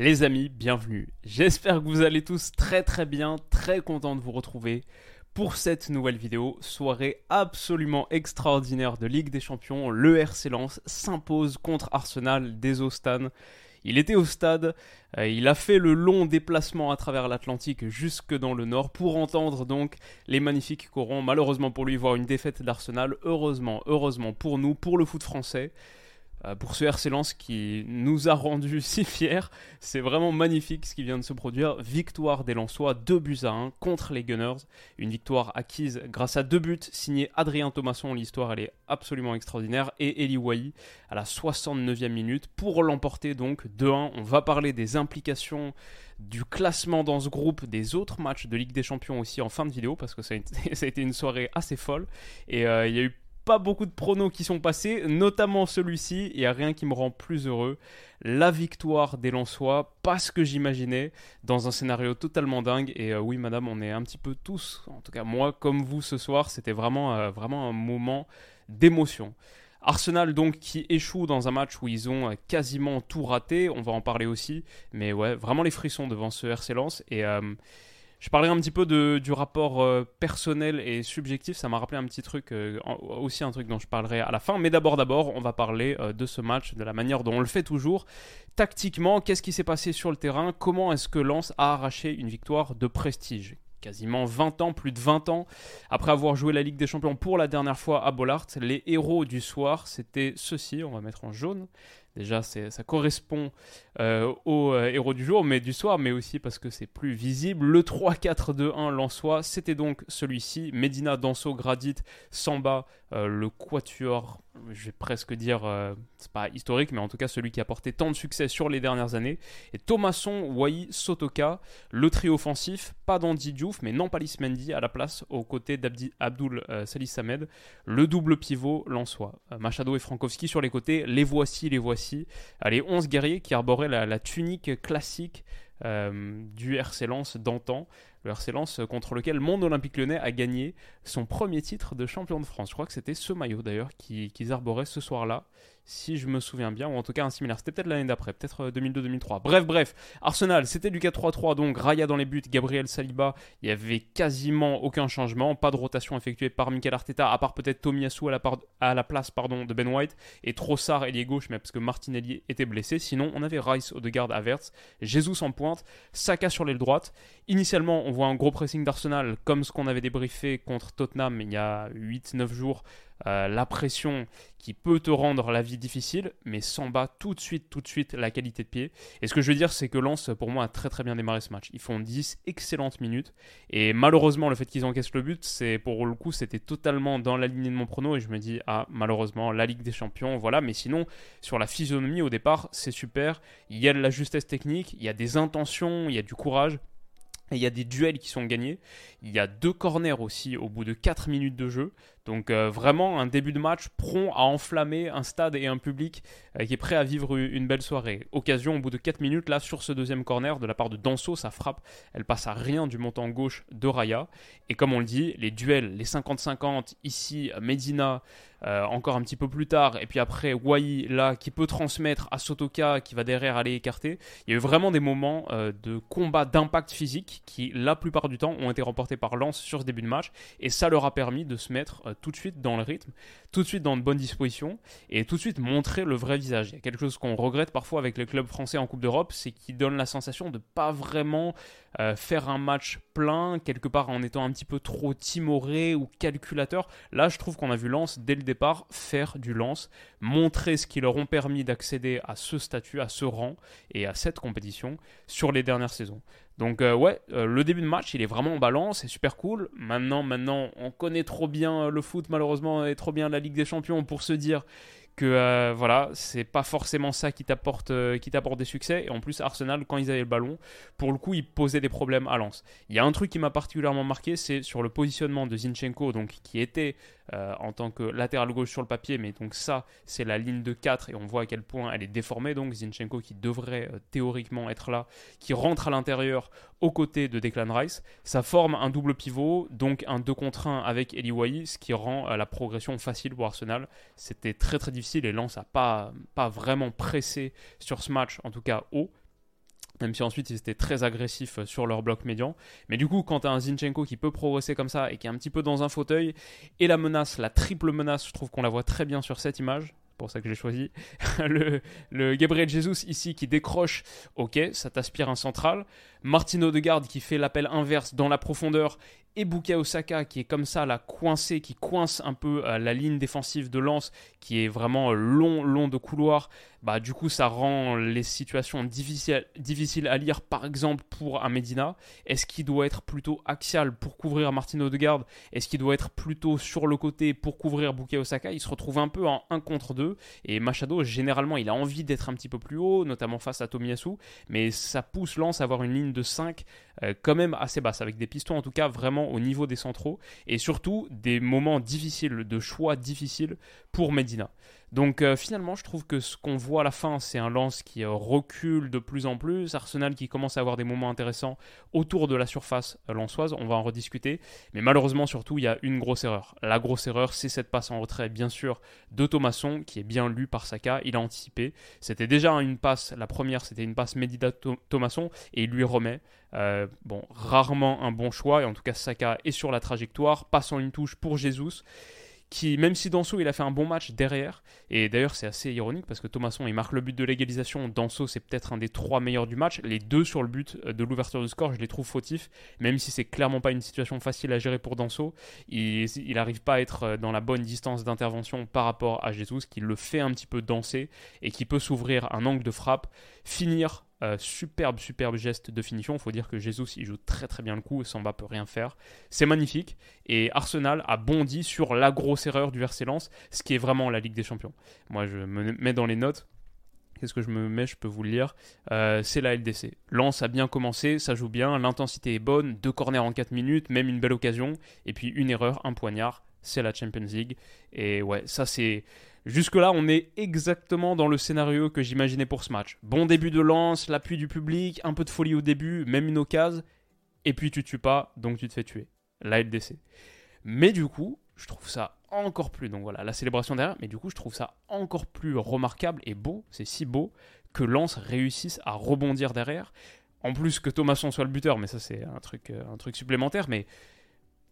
Les amis, bienvenue. J'espère que vous allez tous très très bien, très content de vous retrouver pour cette nouvelle vidéo. Soirée absolument extraordinaire de Ligue des Champions. Le RC Lens s'impose contre Arsenal des Ostans. Il était au stade, euh, il a fait le long déplacement à travers l'Atlantique jusque dans le nord pour entendre donc les magnifiques corons. Malheureusement pour lui, voir une défaite d'Arsenal. Heureusement, heureusement pour nous, pour le foot français. Euh, pour ce RC Lens qui nous a rendu si fiers. C'est vraiment magnifique ce qui vient de se produire. Victoire des Lensois, 2 buts à 1 contre les Gunners. Une victoire acquise grâce à deux buts signés Adrien Thomasson. L'histoire elle est absolument extraordinaire. Et Eli Wahi à la 69e minute pour l'emporter donc 2-1. On va parler des implications du classement dans ce groupe, des autres matchs de Ligue des Champions aussi en fin de vidéo parce que ça a été, une soirée assez folle. Et euh, il y a eu pas beaucoup de pronos qui sont passés, notamment celui-ci. Il n'y a rien qui me rend plus heureux. La victoire des Lensois, pas ce que j'imaginais, dans un scénario totalement dingue. Et euh, oui, madame, on est un petit peu tous, en tout cas moi, comme vous ce soir. C'était vraiment, euh, vraiment un moment d'émotion. Arsenal donc qui échoue dans un match où ils ont euh, quasiment tout raté, on va en parler aussi, mais ouais, vraiment les frissons devant ce RC Lens et je parlerai un petit peu du rapport euh, personnel et subjectif. Ça m'a rappelé un petit truc, euh, aussi un truc dont je parlerai à la fin. Mais d'abord, d'abord, on va parler euh, de ce match, de la manière dont on le fait toujours. Tactiquement, qu'est-ce qui s'est passé sur le terrain? Comment est-ce que Lens a arraché une victoire de prestige? Quasiment 20 ans, plus de 20 ans, après avoir joué la Ligue des Champions pour la dernière fois à Bollard, les héros du soir, c'était ceux-ci, on va mettre en jaune, Déjà, ça correspond euh, au euh, héros du jour, mais du soir, mais aussi parce que c'est plus visible. Le 3-4-2-1 Lensois, c'était donc celui-ci. Medina, Danso, Gradit, Samba, euh, le quatuor, je vais presque dire, c'est pas historique, mais en tout cas celui qui a porté tant de succès sur les dernières années. Et Thomasson, Wai, Sotoka, le trio offensif, pas d'Andy Diouf, mais Nampalis Mendy à la place, aux côtés d'Abdul Salis Samed. Le double pivot Lensois. Machado et Frankowski sur les côtés, les voici, les voici les 11 guerriers qui arboraient la, tunique classique euh, du RC d'antan, le RC contre lequel Monde Olympique Lyonnais a gagné son premier titre de champion de France. Je crois que c'était ce maillot d'ailleurs qu'ils arboraient ce soir-là si je me souviens bien, ou en tout cas un similaire. C'était peut-être l'année d'après, peut-être 2002-2003. Euh, bref, bref, Arsenal, c'était du 4-3-3, donc Raya dans les buts, Gabriel Saliba, il y avait quasiment aucun changement, pas de rotation effectuée par Mikel Arteta, à part peut-être Tomiyasu à la, place pardon, de Ben White, et Trossard, ailier gauche, mais parce que Martinelli était blessé. Sinon, on avait Rice, Odegaard, Havertz, Jesus en pointe, Saka sur l'aile droite. Initialement, on voit un gros pressing d'Arsenal, comme ce qu'on avait débriefé contre Tottenham il y a 8-9 jours, euh, la pression qui peut te rendre la vie difficile, mais s'en bat tout de suite, tout de suite la qualité de pied. Et ce que je veux dire, c'est que Lens, pour moi, a très très bien démarré ce match. Ils font 10 excellentes minutes, et malheureusement, le fait qu'ils encaissent le but, c'est pour le coup, c'était totalement dans la lignée de mon prono, et je me dis, ah, malheureusement, la Ligue des Champions, voilà, mais sinon, sur la physionomie, au départ, c'est super. Il y a de la justesse technique, il y a des intentions, il y a du courage. Et il y a des duels qui sont gagnés. Il y a deux corners aussi au bout de 4 minutes de jeu. Donc euh, vraiment un début de match prompt à enflammer un stade et un public euh, qui est prêt à vivre une belle soirée. Occasion au bout de 4 minutes là sur ce deuxième corner de la part de Danso, ça frappe, elle passe à rien du montant gauche de Raya. Et comme on le dit, les duels, les 50-50 ici, Medina, euh, encore un petit peu plus tard, et puis après Wai là qui peut transmettre à Sotoka qui va derrière aller écarter. Il y a eu vraiment des moments de combat d'impact physique qui la plupart du temps ont été remportés par Lens sur ce début de match et ça leur a permis de se mettre tout de suite dans le rythme, tout de suite dans de bonnes dispositions et tout de suite montrer le vrai visage. Il y a quelque chose qu'on regrette parfois avec les clubs français en Coupe d'Europe, c'est qu'ils donnent la sensation de pas vraiment euh, faire un match plein, quelque part en étant un petit peu trop timoré ou calculateur. Là, je trouve qu'on a vu Lens dès le départ faire du lance, montrer ce qui leur ont permis d'accéder à ce statut, à ce rang et à cette compétition sur les dernières saisons. Donc euh, ouais, euh, le début de match, il est vraiment en balance, c'est super cool. Maintenant, maintenant, on connaît trop bien le foot malheureusement et trop bien la Ligue des Champions pour se dire que euh, voilà, c'est pas forcément ça qui t'apporte euh, qui t'apporte des succès. Et en plus, Arsenal, quand ils avaient le ballon, pour le coup, ils posaient des problèmes à Lens. Il y a un truc qui m'a particulièrement marqué, c'est sur le positionnement de Zinchenko, donc qui était euh, en tant que latéral gauche sur le papier, mais donc ça, c'est la ligne de 4 et on voit à quel point elle est déformée. Donc Zinchenko qui devrait théoriquement être là, qui rentre à l'intérieur aux côtés de Declan Rice. Ça forme un double pivot, donc un 2 contre 1 avec Eli ce qui rend la progression facile pour Arsenal. C'était très très difficile et Lens n'a pas, pas vraiment pressé sur ce match, en tout cas haut. Même si ensuite ils étaient très agressifs sur leur bloc médian. Mais du coup, quand tu un Zinchenko qui peut progresser comme ça et qui est un petit peu dans un fauteuil, et la menace, la triple menace, je trouve qu'on la voit très bien sur cette image pour ça que j'ai choisi. le, le, Gabriel Jesus ici qui décroche, ok, ça t'aspire un central. Martino de Garde qui fait l'appel inverse dans la profondeur et Bukayo Osaka qui est comme ça là coincé, qui coince un peu euh, la ligne défensive de Lance, qui est vraiment euh, long, long de couloir, bah du coup ça rend les situations difficiles, à lire. Par exemple pour un Medina, est-ce qu'il doit être plutôt axial pour couvrir Martino Odegaard? Est-ce qu'il doit être plutôt sur le côté pour couvrir Bukayo Osaka Il se retrouve un peu en 1 contre 2 et Machado généralement il a envie d'être un petit peu plus haut, notamment face à Tomiyasu, mais ça pousse Lance à avoir une ligne de 5 euh, quand même assez basse, avec des pistons en tout cas vraiment au niveau des centraux, et surtout des moments difficiles, de choix difficiles pour Medina. Donc euh, finalement, je trouve que ce qu'on voit à la fin, c'est un lance qui euh, recule de plus en plus, Arsenal qui commence à avoir des moments intéressants autour de la surface euh, lançoise, on va en rediscuter, mais malheureusement surtout, il y a une grosse erreur. La grosse erreur, c'est cette passe en retrait, bien sûr, de Thomasson, qui est bien lu par Saka, il a anticipé. C'était déjà une passe, la première c'était une passe Medida Thomasson, et il lui remet. bon, rarement un bon choix, et en tout cas Saka est sur la trajectoire, passant une touche pour Jesus qui, même si Danso il a fait un bon match derrière, et d'ailleurs c'est assez ironique parce que Thomasson il marque le but de l'égalisation, Danso c'est peut-être un des trois meilleurs du match, les deux sur le but de l'ouverture du score je les trouve fautifs, même si c'est clairement pas une situation facile à gérer pour Danso, il n'arrive pas à être dans la bonne distance d'intervention par rapport à Jesus qui le fait un petit peu danser et qui peut s'ouvrir un angle de frappe, finir euh, superbe, superbe geste de finition. Il faut dire que Jesus, il joue très très bien le coup. Samba peut rien faire. C'est magnifique. Et Arsenal a bondi sur la grosse erreur du RC Lens, ce qui est vraiment la Ligue des Champions. Moi, je me mets dans les notes. Qu'est-ce que je me mets? Je peux vous le lire. Euh, c'est la LDC. Lens a bien commencé, ça joue bien, l'intensité est bonne, deux corners en 4 minutes, même une belle occasion, et puis une erreur, un poignard, c'est la Champions League. Et ouais, ça c'est Jusque-là, on est exactement dans le scénario que j'imaginais pour ce match. Bon début de lance, l'appui du public, un peu de folie au début, même une occasion, et puis tu tues pas, donc tu te fais tuer. La LDC. Mais du coup, je trouve ça encore plus, donc voilà, la célébration derrière, mais du coup, je trouve ça encore plus remarquable et beau, c'est si beau, que Lance réussisse à rebondir derrière. En plus que Thomasson soit le buteur, mais ça c'est un truc, euh, un truc supplémentaire, mais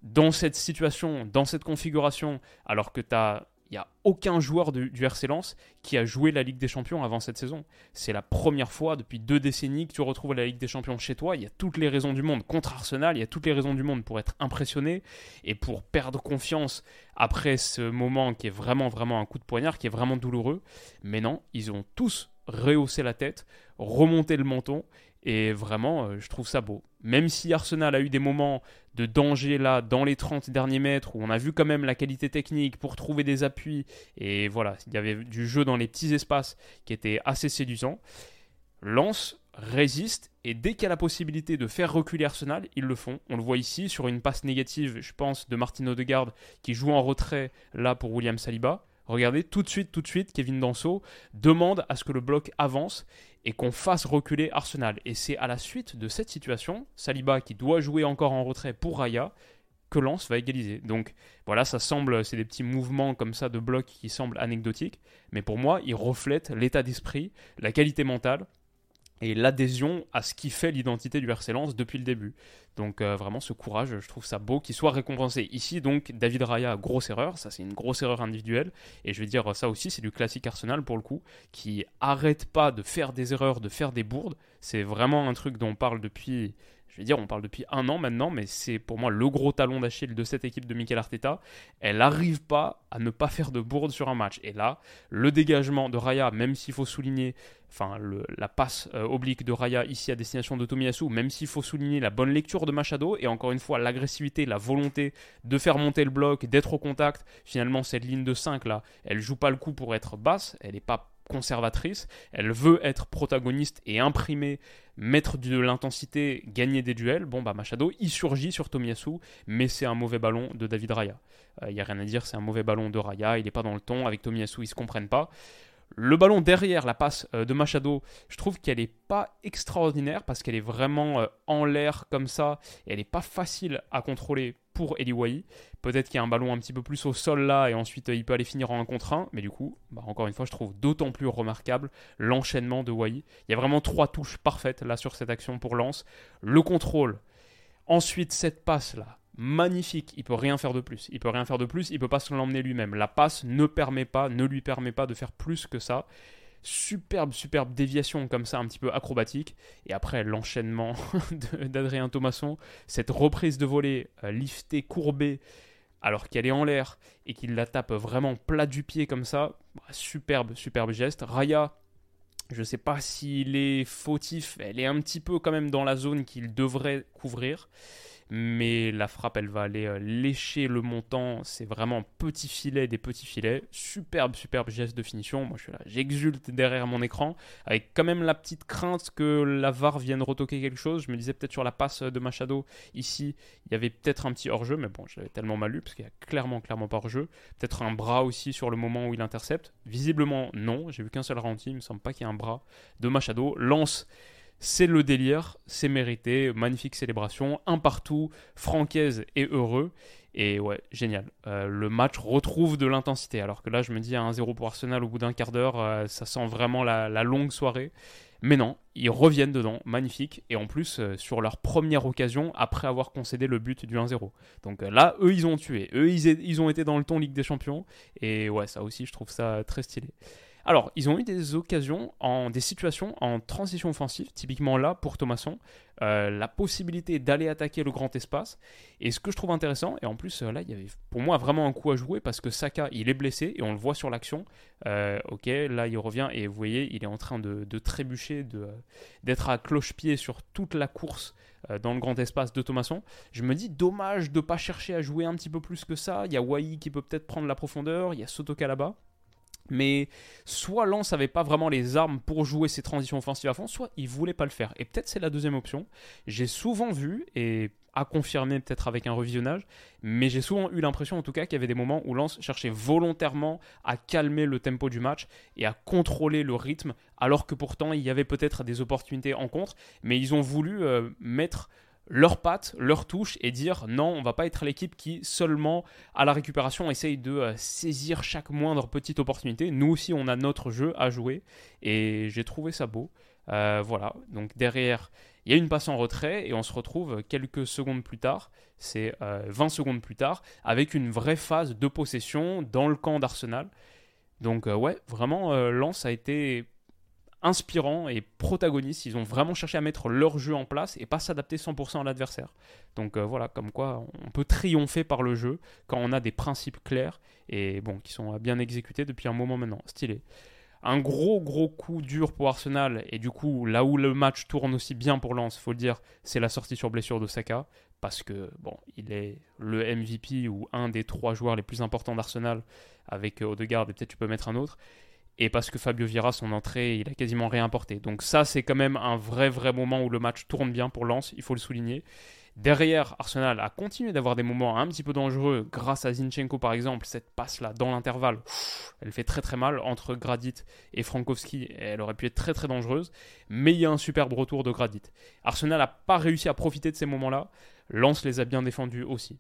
dans cette situation, dans cette configuration, alors que tu as n'y a aucun joueur du RC Lens qui a joué la Ligue des Champions avant cette saison. C'est la première fois depuis deux décennies que tu retrouves la Ligue des Champions chez toi. Il y a toutes les raisons du monde contre Arsenal, il y a toutes les raisons du monde pour être impressionné et pour perdre confiance après ce moment qui est vraiment, vraiment un coup de poignard, qui est vraiment douloureux. Mais non, ils ont tous rehaussé la tête, remonté le menton et vraiment, euh, je trouve ça beau. Même si Arsenal a eu des moments de danger là, dans les 30 derniers mètres, où on a vu quand même la qualité technique pour trouver des appuis, et voilà, il y avait du jeu dans les petits espaces qui était assez séduisant. Lance résiste et dès qu'il y a la possibilité de faire reculer Arsenal, ils le font. On le voit ici sur une passe négative, je pense, de Martino Odegaard qui joue en retrait là pour William Saliba. Regardez, tout de suite, tout de suite, Kevin Danso demande à ce que le bloc avance et qu'on fasse reculer Arsenal. Et c'est à la suite de cette situation, Saliba qui doit jouer encore en retrait pour Raya, que Lens va égaliser. Donc voilà, ça semble, c'est des petits mouvements comme ça de bloc qui semblent anecdotiques, mais pour moi, ils reflètent l'état d'esprit, la qualité mentale et l'adhésion à ce qui fait l'identité du RC Lens depuis le début. Donc euh, vraiment ce courage, je trouve ça beau qu'il soit récompensé. Ici donc David Raya, grosse erreur, ça c'est une grosse erreur individuelle, et je vais dire ça aussi c'est du classique Arsenal pour le coup, qui arrête pas de faire des erreurs, de faire des bourdes, c'est vraiment un truc dont on parle depuis je vais dire, on parle depuis un an maintenant, mais c'est pour moi le gros talon d'Achille de cette équipe de Mikel Arteta. Elle n'arrive pas à ne pas faire de bourde sur un match. Et là, le dégagement de Raya, même s'il faut souligner, enfin la passe euh, oblique de Raya ici à destination de Tomiyasu, même s'il faut souligner la bonne lecture de Machado et encore une fois l'agressivité, la volonté de faire monter le bloc, d'être au contact. Finalement, cette ligne de 5 là, elle joue pas le coup pour être basse, elle n'est pas conservatrice, elle veut être protagoniste et imprimer, mettre de l'intensité, gagner des duels. Bon, bah Machado, il surgit sur Tomiyasu, mais c'est un mauvais ballon de David Raya. Il euh, n'y a rien à dire, c'est un mauvais ballon de Raya, il n'est pas dans le ton, avec Tomiyasu, ils se comprennent pas. Le ballon derrière la passe euh, de Machado, je trouve qu'elle n'est pas extraordinaire parce qu'elle est vraiment euh, en l'air comme ça et elle n'est pas facile à contrôler pour Eliwai. Peut-être qu'il y a un ballon un petit peu plus au sol là et ensuite il peut aller finir en 1 contre 1. Mais du coup, bah, encore une fois, je trouve d'autant plus remarquable l'enchaînement de Wai. Il y a vraiment trois touches parfaites là sur cette action pour Lance. Le contrôle. Ensuite, cette passe là magnifique. Il peut rien faire de plus. Il peut rien faire de plus. Il peut pas se l'emmener lui-même. La passe ne permet pas, ne lui permet pas de faire plus que ça. Superbe, superbe déviation comme ça, un petit peu acrobatique. Et après, l'enchaînement d'Adrien Thomasson, cette reprise de volée euh, liftée, courbée, alors qu'elle est en l'air et qu'il la tape vraiment plat du pied comme ça. Bah, superbe, superbe geste. Raya, je ne sais pas s'il est fautif, elle est un petit peu quand même dans la zone qu'il devrait couvrir mais la frappe elle va aller euh, lécher le montant, c'est vraiment petit filet des petits filets, superbe superbe geste de finition, moi je suis là, j'exulte derrière mon écran, avec quand même la petite crainte que la VAR vienne retoquer quelque chose, je me disais peut-être sur la passe de Machado, ici il y avait peut-être un petit hors-jeu, mais bon je l'avais tellement mal lu, parce qu'il y a clairement clairement pas hors-jeu, peut-être un bras aussi sur le moment où il intercepte, visiblement non, j'ai vu qu'un seul ralenti, il me semble pas qu'il y ait un bras de Machado, lance c'est le délire, c'est mérité, magnifique célébration, un partout, francaise et heureux. Et ouais, génial. Euh, le match retrouve de l'intensité. Alors que là, je me dis à 1-0 pour Arsenal au bout d'un quart d'heure, euh, ça sent vraiment la, longue soirée. Mais non, ils reviennent dedans, magnifique. Et en plus, euh, sur leur première occasion, après avoir concédé le but du 1-0. Donc là, eux, ils ont tué. Eux, ils, ils ont été dans le ton Ligue des Champions. Et ouais, ça aussi, je trouve ça très stylé. Alors, ils ont eu des occasions, en, des situations en transition offensive, typiquement là pour Thomasson, euh, la possibilité d'aller attaquer le grand espace. Et ce que je trouve intéressant, et en plus euh, là, il y avait pour moi vraiment un coup à jouer parce que Saka, il est blessé et on le voit sur l'action. Euh, ok, là il revient et vous voyez, il est en train de, trébucher, d'être à cloche-pied sur toute la course dans le grand espace de Thomasson. Je me dis, dommage de ne pas chercher à jouer un petit peu plus que ça. Il y a Wai qui peut peut-être prendre la profondeur, il y a Sotoka là-bas. Mais soit Lens n'avait pas vraiment les armes pour jouer ses transitions offensives à fond, soit il voulait pas le faire. Et peut-être c'est la deuxième option. J'ai souvent vu, et à confirmer peut-être avec un revisionnage, mais j'ai souvent eu l'impression en tout cas qu'il y avait des moments où Lens cherchait volontairement à calmer le tempo du match et à contrôler le rythme, alors que pourtant il y avait peut-être des opportunités en contre, mais ils ont voulu euh, mettre leurs pattes, leurs touches et dire non, on va pas être l'équipe qui seulement à la récupération essaye de euh, saisir chaque moindre petite opportunité. Nous aussi, on a notre jeu à jouer et j'ai trouvé ça beau. Euh, voilà, donc derrière, il y a une passe en retrait et on se retrouve quelques secondes plus tard, c'est 20 euh, secondes plus tard, avec une vraie phase de possession dans le camp d'Arsenal. Donc ouais, vraiment, Lance a été inspirant et protagoniste. Ils ont vraiment cherché à mettre leur jeu en place et pas s'adapter 100% à l'adversaire. Donc euh, voilà, comme quoi on peut triompher par le jeu quand on a des principes clairs et bon, qui sont bien exécutés depuis un moment maintenant. Stylé. Un gros gros coup dur pour Arsenal et du coup là où le match tourne aussi bien pour Lens, faut le dire, c'est la sortie sur blessure de Saka parce que bon, il est le MVP ou un des trois joueurs les plus importants d'Arsenal avec euh, Odegaard et peut-être tu peux mettre un autre et parce que Fabio Vira, son entrée, il a quasiment rien. Donc ça, c'est quand même un vrai, vrai moment où le match tourne bien pour Lens, il faut le souligner. Derrière, Arsenal a continué d'avoir des moments un petit peu dangereux grâce à Zinchenko par exemple. Cette passe-là dans l'intervalle, elle fait très très mal entre Gradit et Frankowski. Elle aurait pu être très très dangereuse. Mais il y a un superbe retour de Gradit. Arsenal n'a pas réussi à profiter de ces moments-là. Lens les a bien défendus aussi.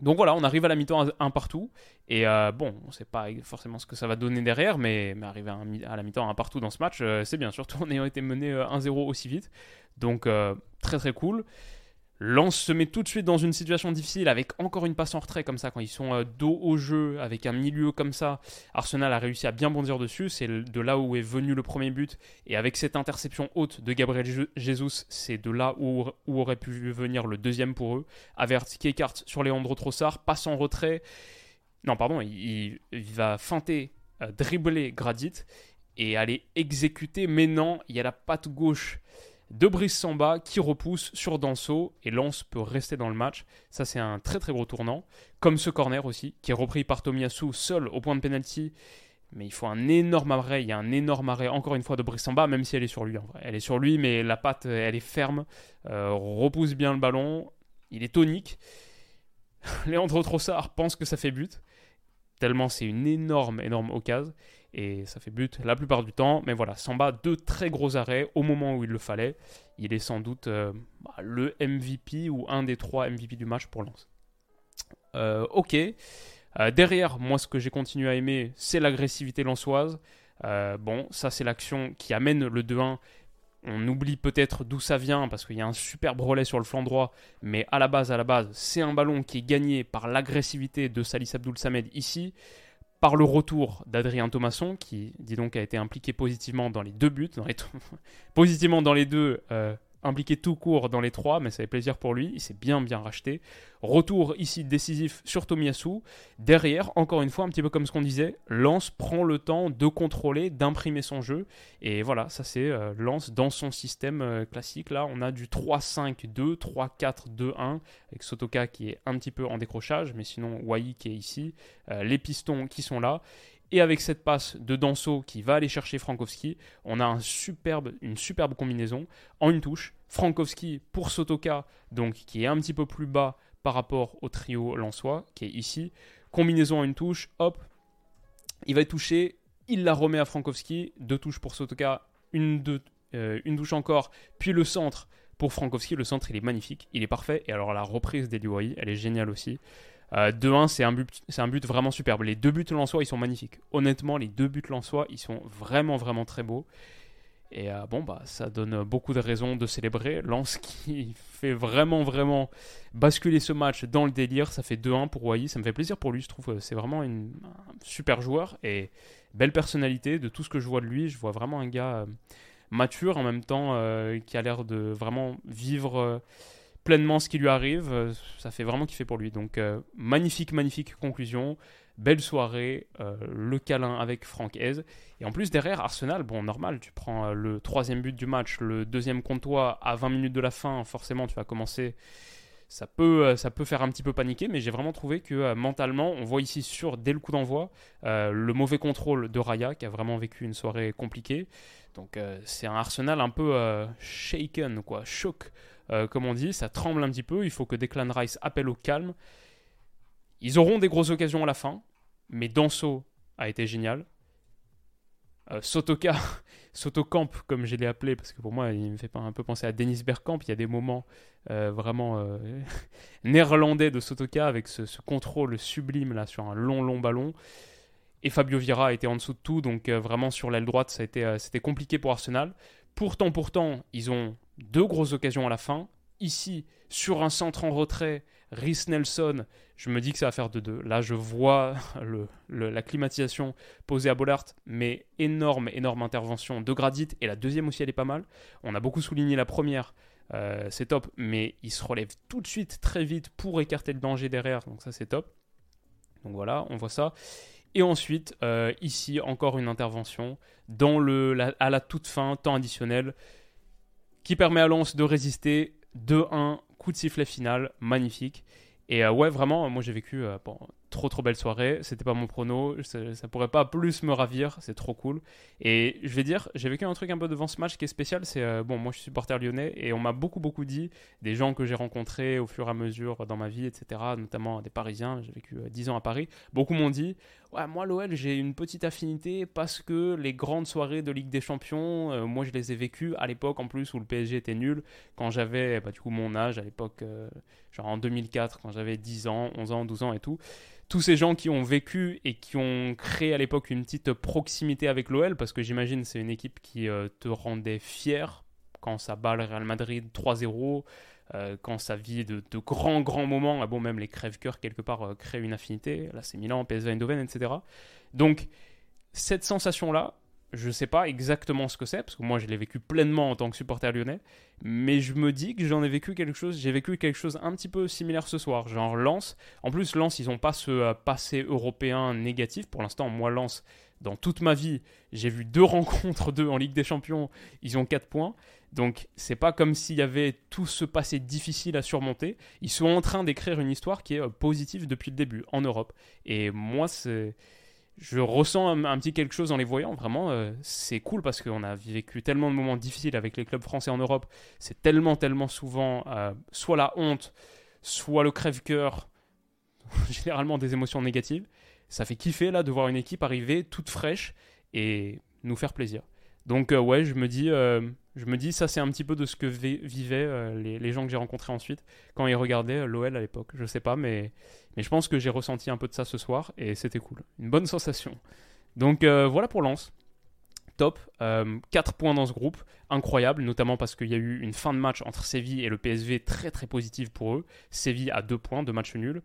Donc voilà, on arrive à la mi-temps un partout. Et euh, bon, on ne sait pas forcément ce que ça va donner derrière, mais, arriver à, la mi-temps un partout dans ce match, euh, c'est bien, surtout en ayant été mené 1-0 euh, aussi vite. Donc très très cool. Lens se met tout de suite dans une situation difficile avec encore une passe en retrait comme ça quand ils sont euh, dos au jeu avec un milieu comme ça. Arsenal a réussi à bien bondir dessus, c'est de là où est venu le premier but et avec cette interception haute de Gabriel Jesus, c'est de là où, aurait pu venir le deuxième pour eux. Avert qui écarte sur Leandro Trossard, passe en retrait. Non, pardon, il, va feinter, euh, dribbler Gradit et aller exécuter, mais non, il y a la patte gauche de Brice Samba qui repousse sur Danso et Lance peut rester dans le match. Ça, c'est un très très gros tournant. Comme ce corner aussi, qui est repris par Tomiyasu seul au point de penalty. Mais il faut un énorme arrêt. Il y a un énorme arrêt, encore une fois, de Brice Samba, même si elle est sur lui. Elle est sur lui, mais la patte, elle est ferme. Euh, repousse bien le ballon. Il est tonique. Léandre Trossard pense que ça fait but. Tellement c'est une énorme, énorme occasion et ça fait but la plupart du temps. Mais voilà, Samba, deux très gros arrêts au moment où il le fallait. Il est sans doute euh, bah, le MVP ou un des trois MVP du match pour Lens. Euh, ok. Euh, derrière, moi, ce que j'ai continué à aimer, c'est l'agressivité lensoise. bon, ça, c'est l'action qui amène le 2-1. On oublie peut-être d'où ça vient parce qu'il y a un superbe relais sur le flanc droit, mais à la base, à la base, c'est un ballon qui est gagné par l'agressivité de Salis Abdoul Samed ici par le retour d'Adrien Thomasson, qui, dit donc, a été impliqué positivement dans les deux buts, positivement dans les deux, euh, impliqué tout court dans les trois, mais ça fait plaisir pour lui, il s'est bien bien racheté. Retour ici décisif sur Tomiyasu. Derrière, encore une fois, un petit peu comme ce qu'on disait, Lance prend le temps de contrôler, d'imprimer son jeu. Et voilà, ça c'est euh, Lance dans son système euh, classique. Là, on a du 3-5-2, 3-4-2-1, avec Sotoka qui est un petit peu en décrochage, mais sinon Wai qui est ici, euh, les pistons qui sont là. Et avec cette passe de Danso qui va aller chercher Frankowski, on a une superbe combinaison en une touche. Frankowski pour Sotoka, donc qui est un petit peu plus bas par rapport au trio Lançois, qui est ici. Combinaison en une touche, hop, il va toucher, il la remet à Frankowski, deux touches pour Sotoka, une, euh, une touche encore, puis le centre pour Frankowski. Le centre, il est magnifique, il est parfait. Et alors la reprise d'Eliouaï, elle est géniale aussi. 2-1, euh, c'est un, but, un but vraiment superbe. Les deux buts Lensois, ils sont magnifiques. Honnêtement, les deux buts Lensois, ils sont vraiment, vraiment très beaux. Et euh, bon, bah, ça donne beaucoup de raisons de célébrer. Lens qui fait vraiment, vraiment basculer ce match dans le délire. Ça fait 2-1 pour Wai. Ça me fait plaisir pour lui. Je trouve c'est vraiment une, un super joueur et belle personnalité. De tout ce que je vois de lui, je vois vraiment un gars euh, mature en même temps qui a l'air de vraiment vivre pleinement ce qui lui arrive. Euh, ça fait vraiment kiffer pour lui. Donc, euh, magnifique, magnifique conclusion. Belle soirée, euh, le câlin avec Franck Hez. Et en plus, derrière, Arsenal, bon, normal, tu prends le troisième but du match, le deuxième toi à 20 minutes de la fin, forcément, tu vas commencer. Ça peut, ça peut faire un petit peu paniquer, mais j'ai vraiment trouvé que mentalement, on voit ici sur, dès le coup d'envoi, le mauvais contrôle de Raya, qui a vraiment vécu une soirée compliquée. Donc, c'est un Arsenal un peu shaken, quoi, choc euh, comme on dit, ça tremble un petit peu. Il faut que Declan Rice appelle au calme. Ils auront des grosses occasions à la fin, mais Danso a été génial. Euh, Sotoka, Sotocamp, comme je l'ai appelé, parce que pour moi, il me fait un peu penser à Dennis Bergkamp. Il y a des moments euh, vraiment néerlandais de Sotoka avec ce, contrôle sublime là sur un long, long ballon. Et Fabio Vieira été en dessous de tout, donc vraiment sur l'aile droite, ça a été, c'était compliqué pour Arsenal. Pourtant, pourtant, ils ont deux grosses occasions à la fin. Ici, sur un centre en retrait, Rhys Nelson, je me dis que ça va faire de deux. Là, je vois la climatisation posée à Bollard, mais énorme, énorme intervention de Gradit. Et la deuxième aussi, elle est pas mal. On a beaucoup souligné la première, euh, c'est top, mais il se relève tout de suite, très vite, pour écarter le danger derrière. Donc ça, c'est top. Donc voilà, on voit ça. Et ensuite, euh, ici, encore une intervention dans le, à la toute fin, temps additionnel qui permet à Lens de résister 2-1, coup de sifflet final, magnifique. Et euh, ouais, vraiment, moi j'ai vécu euh, trop trop belle soirée. C'était pas mon prono, ça, pourrait pas plus me ravir, c'est trop cool. Et je vais dire, j'ai vécu un truc un peu devant ce match qui est spécial. C'est euh, bon, moi je suis supporter lyonnais et on m'a beaucoup beaucoup dit des gens que j'ai rencontrés au fur et à mesure dans ma vie, etc. Notamment des Parisiens. J'ai vécu 10 ans à Paris. Beaucoup m'ont dit, ouais, moi l'OL j'ai une petite affinité parce que les grandes soirées de Ligue des Champions, moi je les ai vécues à l'époque en plus où le PSG était nul. Quand j'avais bah, du coup mon âge à l'époque, genre en 2004, quand j'avais 10 ans, 11 ans, 12 ans et tout tous ces gens qui ont vécu et qui ont créé à l'époque une petite proximité avec l'OL, parce que j'imagine c'est une équipe qui euh, te rendait fier quand ça bat le Real Madrid 3-0, quand ça vit de, grands, grands moments. Ah bon, même les crève-cœurs, quelque part, créent une affinité. Là, c'est Milan, PSV Eindhoven, etc. Donc, cette sensation-là, je ne sais pas exactement ce que c'est, parce que moi je l'ai vécu pleinement en tant que supporter lyonnais, mais je me dis que j'en ai vécu quelque chose, j'ai vécu quelque chose un petit peu similaire ce soir, genre Lens. En plus, Lens, ils n'ont pas ce euh, passé européen négatif. Pour l'instant, moi, Lens, dans toute ma vie, j'ai vu deux rencontres d'eux en Ligue des Champions, ils ont 4 points. Donc, c'est pas comme s'il y avait tout ce passé difficile à surmonter. Ils sont en train d'écrire une histoire qui est euh, positive depuis le début en Europe. Et moi, c'est je ressens un, petit quelque chose en les voyant. Vraiment, euh, c'est cool parce qu'on a vécu tellement de moments difficiles avec les clubs français en Europe. C'est tellement, tellement souvent euh, soit la honte, soit le crève-cœur, généralement des émotions négatives. Ça fait kiffer là de voir une équipe arriver toute fraîche et nous faire plaisir. Donc euh, ouais, je me dis, je me dis, ça c'est un petit peu de ce que vivaient euh, les, gens que j'ai rencontrés ensuite quand ils regardaient euh, l'OL à l'époque. Je sais pas, mais, je pense que j'ai ressenti un peu de ça ce soir et c'était cool. Une bonne sensation. Donc euh, voilà pour Lens. Top. 4 points dans ce groupe. Incroyable, notamment parce qu'il y a eu une fin de match entre Séville et le PSV très très positive pour eux. Séville a 2 points, de match nul.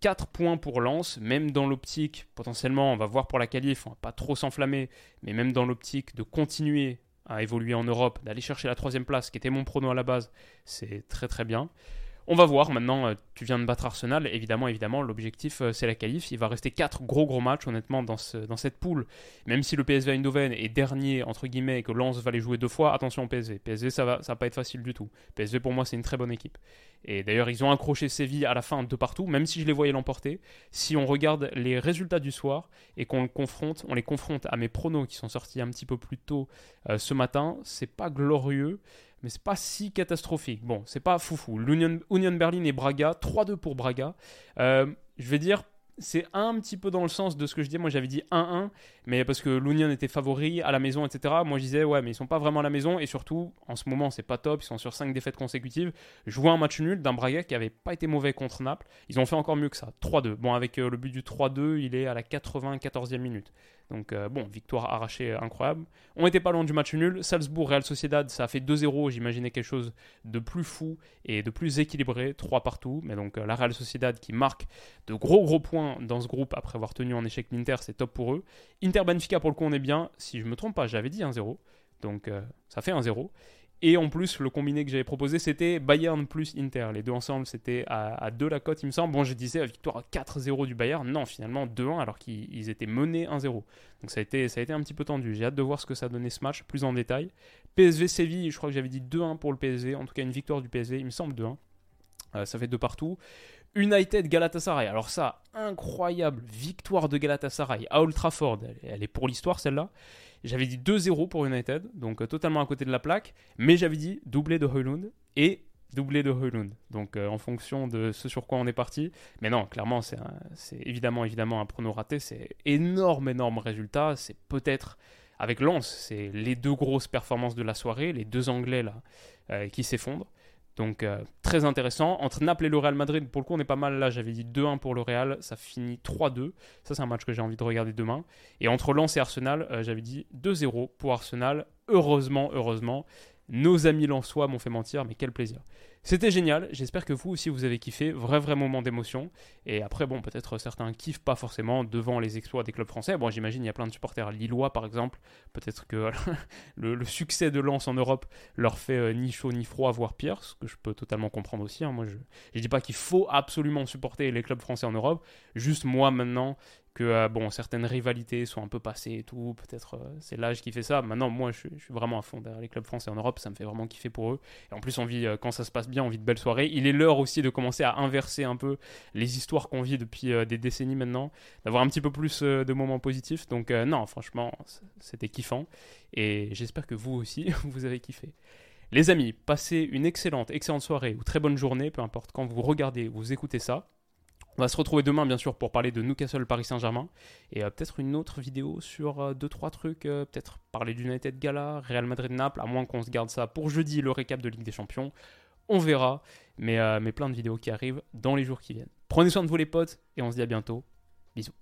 4 points pour Lens, même dans l'optique, potentiellement, on va voir pour la qualif, on va pas trop s'enflammer, mais même dans l'optique de continuer à évoluer en Europe, d'aller chercher la troisième place, qui était mon prono à la base, c'est très très bien. On va voir maintenant, euh, tu viens de battre Arsenal, évidemment, évidemment, l'objectif euh, c'est la qualif. Il va rester 4 gros gros matchs honnêtement dans, ce, dans cette poule. Même si le PSV Eindhoven est dernier entre guillemets et que Lens va les jouer deux fois, attention au PSV. PSV ça va, ça va pas être facile du tout. PSV pour moi c'est une très bonne équipe. Et d'ailleurs ils ont accroché Séville à la fin de partout, même si je les voyais l'emporter. Si on regarde les résultats du soir et qu'on le confronte, on les confronte à mes pronos qui sont sortis un petit peu plus tôt euh, ce matin, c'est pas glorieux mais c'est pas si catastrophique. Bon, c'est pas foufou. L'Union Union Berlin et Braga, 3-2 pour Braga. Euh, je vais dire c'est un petit peu dans le sens de ce que je dis. Moi, j'avais dit 1-1, mais parce que l'Union était favori à la maison, etc. Moi, je disais, ouais, mais ils sont pas vraiment à la maison, et surtout, en ce moment, c'est pas top. Ils sont sur 5 défaites consécutives. Jouer un match nul d'un Braga qui avait pas été mauvais contre Naples. Ils ont fait encore mieux que ça. 3-2. Bon, avec euh, le but du 3-2, il est à la 94e minute. Donc euh, bon, victoire arrachée incroyable. On n'était pas loin du match nul. Salzbourg, Real Sociedad, ça a fait 2-0. J'imaginais quelque chose de plus fou et de plus équilibré. 3 partout. Mais donc euh, la Real Sociedad qui marque de gros gros points dans ce groupe après avoir tenu en échec l'Inter, c'est top pour eux. Inter Benfica pour le coup on est bien. Si je me trompe pas, j'avais dit 1-0. Donc euh, ça fait 1-0. Et en plus, le combiné que j'avais proposé, c'était Bayern plus Inter. Les deux ensemble, c'était à, 2 la cote, il me semble. Bon, je disais victoire 4-0 du Bayern. Non, finalement 2-1 alors qu'ils étaient menés 1-0. Donc ça a, été, ça a été un petit peu tendu. J'ai hâte de voir ce que ça donnait ce match plus en détail. PSV Séville, je crois que j'avais dit 2-1 pour le PSV. En tout cas, une victoire du PSV, il me semble 2-1. Euh, ça fait deux partout. United Galatasaray. Alors ça, incroyable victoire de Galatasaray à Old Trafford. Elle, est pour l'histoire celle-là. J'avais dit 2-0 pour United, donc euh, totalement à côté de la plaque. Mais j'avais dit doublé de Højlund et doublé de Højlund. Donc euh, en fonction de ce sur quoi on est parti. Mais non, clairement, c'est évidemment, évidemment un prono raté. C'est énorme, énorme résultat. C'est peut-être avec Lens, c'est les deux grosses performances de la soirée, les deux Anglais là qui s'effondrent. Donc euh, très intéressant. Entre Naples et le Real Madrid, pour le coup on est pas mal là. J'avais dit 2-1 pour le Real, ça finit 3-2. Ça c'est un match que j'ai envie de regarder demain. Et entre Lens et Arsenal, euh, j'avais dit 2-0 pour Arsenal. Heureusement, heureusement. Nos amis lensois m'ont fait mentir, mais quel plaisir. C'était génial, j'espère que vous aussi vous avez kiffé, vrai vrai moment d'émotion. Et après, bon, peut-être certains kiffent pas forcément devant les exploits des clubs français. Bon, j'imagine il y a plein de supporters lillois par exemple. Peut-être que le, succès de Lens en Europe leur fait euh, ni chaud ni froid, voire pire, ce que je peux totalement comprendre aussi. Hein. Moi, je, je dis pas qu'il faut absolument supporter les clubs français en Europe. Juste moi maintenant, que euh, bon, certaines rivalités sont un peu passées et tout. Peut-être euh, c'est l'âge qui fait ça. Maintenant, moi, je, suis vraiment à fond derrière les clubs français en Europe. Ça me fait vraiment kiffer pour eux. Et en plus, on vit, euh, quand ça se passe bien, on vit de belles soirées. Il est l'heure aussi de commencer à inverser un peu les histoires qu'on vit depuis des décennies maintenant, d'avoir un petit peu plus de moments positifs. Donc, non, franchement, c'était kiffant. Et j'espère que vous aussi, vous avez kiffé. Les amis, passez une excellente, excellente soirée ou très bonne journée, peu importe quand vous regardez, vous écoutez ça. On va se retrouver demain, bien sûr, pour parler de Newcastle Paris Saint-Germain. Et euh, peut-être une autre vidéo sur 2-3 euh, trucs. Euh, peut-être parler d'United Gala, Real Madrid-Naples, à moins qu'on se garde ça pour jeudi, le récap de Ligue des Champions. On verra. Mais, mais plein de vidéos qui arrivent dans les jours qui viennent. Prenez soin de vous, les potes, et on se dit à bientôt. Bisous.